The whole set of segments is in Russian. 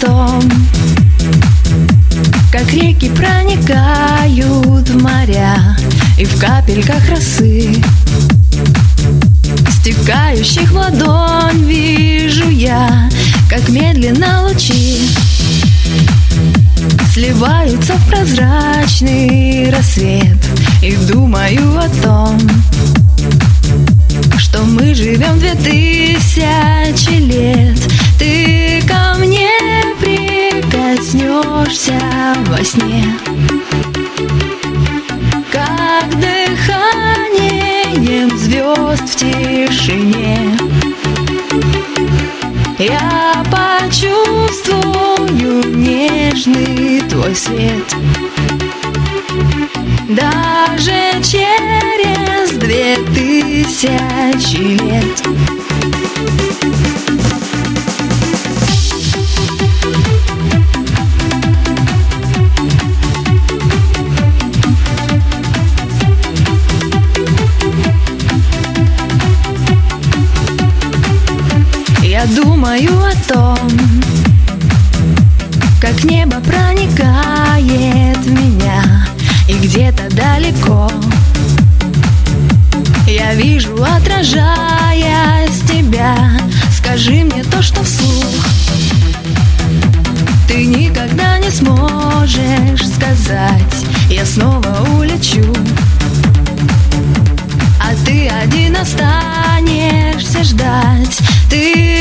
Том, как реки проникают в моря И в капельках росы Стекающих в ладонь вижу я Как медленно лучи Сливаются в прозрачный рассвет И думаю о том, что мы живем две тысячи лет. Ты прикоснешься во сне. Как дыханием звезд в тишине. Я почувствую нежный твой свет. Даже через две тысячи лет Думаю о том, как небо проникает в меня И где-то далеко. Я вижу, отражаясь тебя. Скажи мне то, что вслух Ты никогда не сможешь сказать. Я снова улечу А ты один останешься ждать. Ты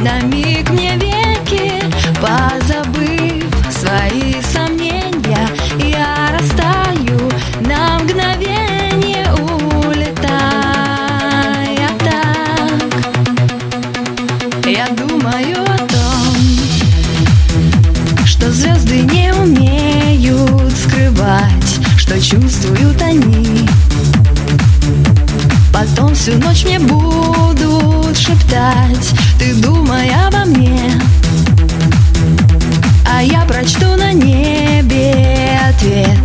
на миг мне веки Позабыв свои сомнения, я растаю на мгновение улетая так. Я думаю о том, что звезды не умеют скрывать, что чувствуют они. Потом всю ночь мне будут шептать. Ты думай обо мне А я прочту на небе ответ